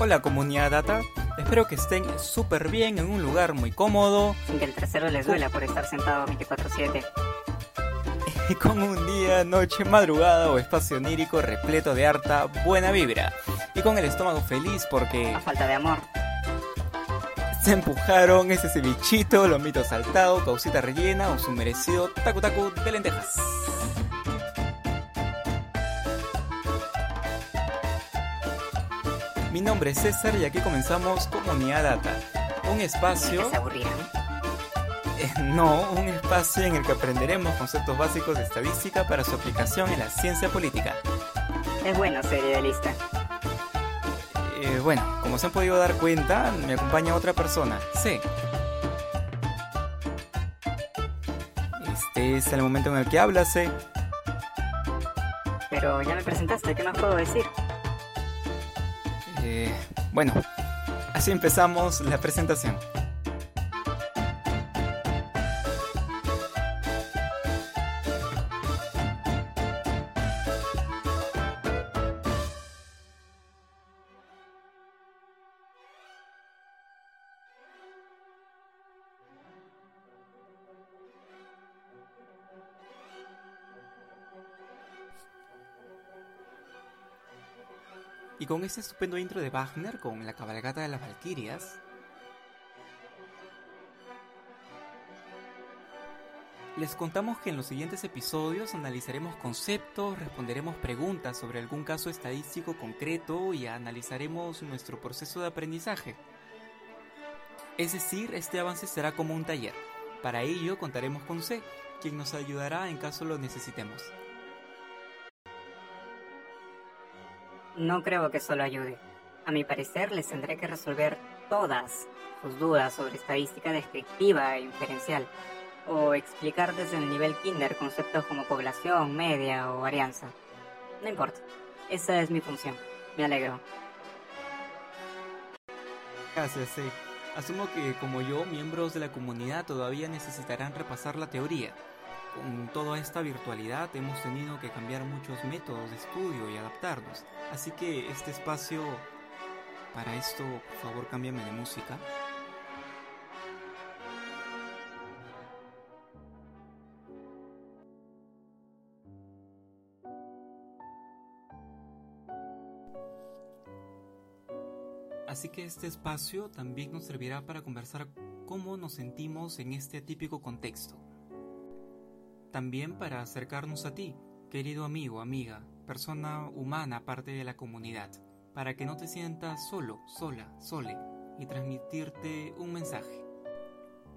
Hola comunidad data, espero que estén súper bien en un lugar muy cómodo. Sin que el trasero les duela por estar sentado 24/7. Con un día, noche, madrugada o espacio onírico repleto de harta buena vibra. Y con el estómago feliz porque... A falta de amor. Se empujaron ese cevichito, lomito saltado, causita rellena o su merecido tacu tacu de lentejas. Mi nombre es César y aquí comenzamos Comunidad Data, un espacio... ¿Se aburrirán? Eh, no, un espacio en el que aprenderemos conceptos básicos de estadística para su aplicación en la ciencia política. Es bueno ser idealista. Eh, bueno, como se han podido dar cuenta, me acompaña otra persona, C. Este es el momento en el que habla C. Pero ya me presentaste, ¿qué más puedo decir? Eh, bueno, así empezamos la presentación. Y con este estupendo intro de Wagner con la cabalgata de las Valquirias, les contamos que en los siguientes episodios analizaremos conceptos, responderemos preguntas sobre algún caso estadístico concreto y analizaremos nuestro proceso de aprendizaje. Es decir, este avance será como un taller. Para ello contaremos con C, quien nos ayudará en caso lo necesitemos. No creo que solo ayude. A mi parecer, les tendré que resolver todas sus dudas sobre estadística descriptiva e inferencial, o explicar desde el nivel kinder conceptos como población, media o varianza. No importa, esa es mi función. Me alegro. Gracias, sí. Asumo que, como yo, miembros de la comunidad todavía necesitarán repasar la teoría. Con toda esta virtualidad hemos tenido que cambiar muchos métodos de estudio y adaptarnos. Así que este espacio, para esto, por favor, cámbiame de música. Así que este espacio también nos servirá para conversar cómo nos sentimos en este atípico contexto. También para acercarnos a ti, querido amigo, amiga, persona humana parte de la comunidad, para que no te sientas solo, sola, sole, y transmitirte un mensaje.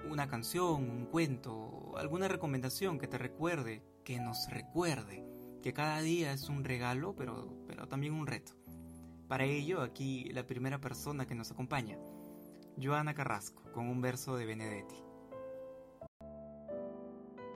Una canción, un cuento, alguna recomendación que te recuerde, que nos recuerde, que cada día es un regalo, pero, pero también un reto. Para ello, aquí la primera persona que nos acompaña, Joana Carrasco, con un verso de Benedetti.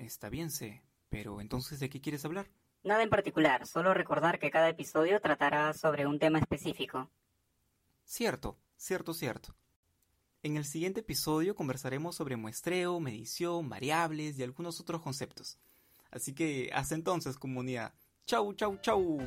está bien, sé, pero entonces, ¿de qué quieres hablar? Nada en particular, solo recordar que cada episodio tratará sobre un tema específico. Cierto, cierto, cierto. En el siguiente episodio conversaremos sobre muestreo, medición, variables y algunos otros conceptos. Así que hasta entonces, comunidad. Chau, chau, chau.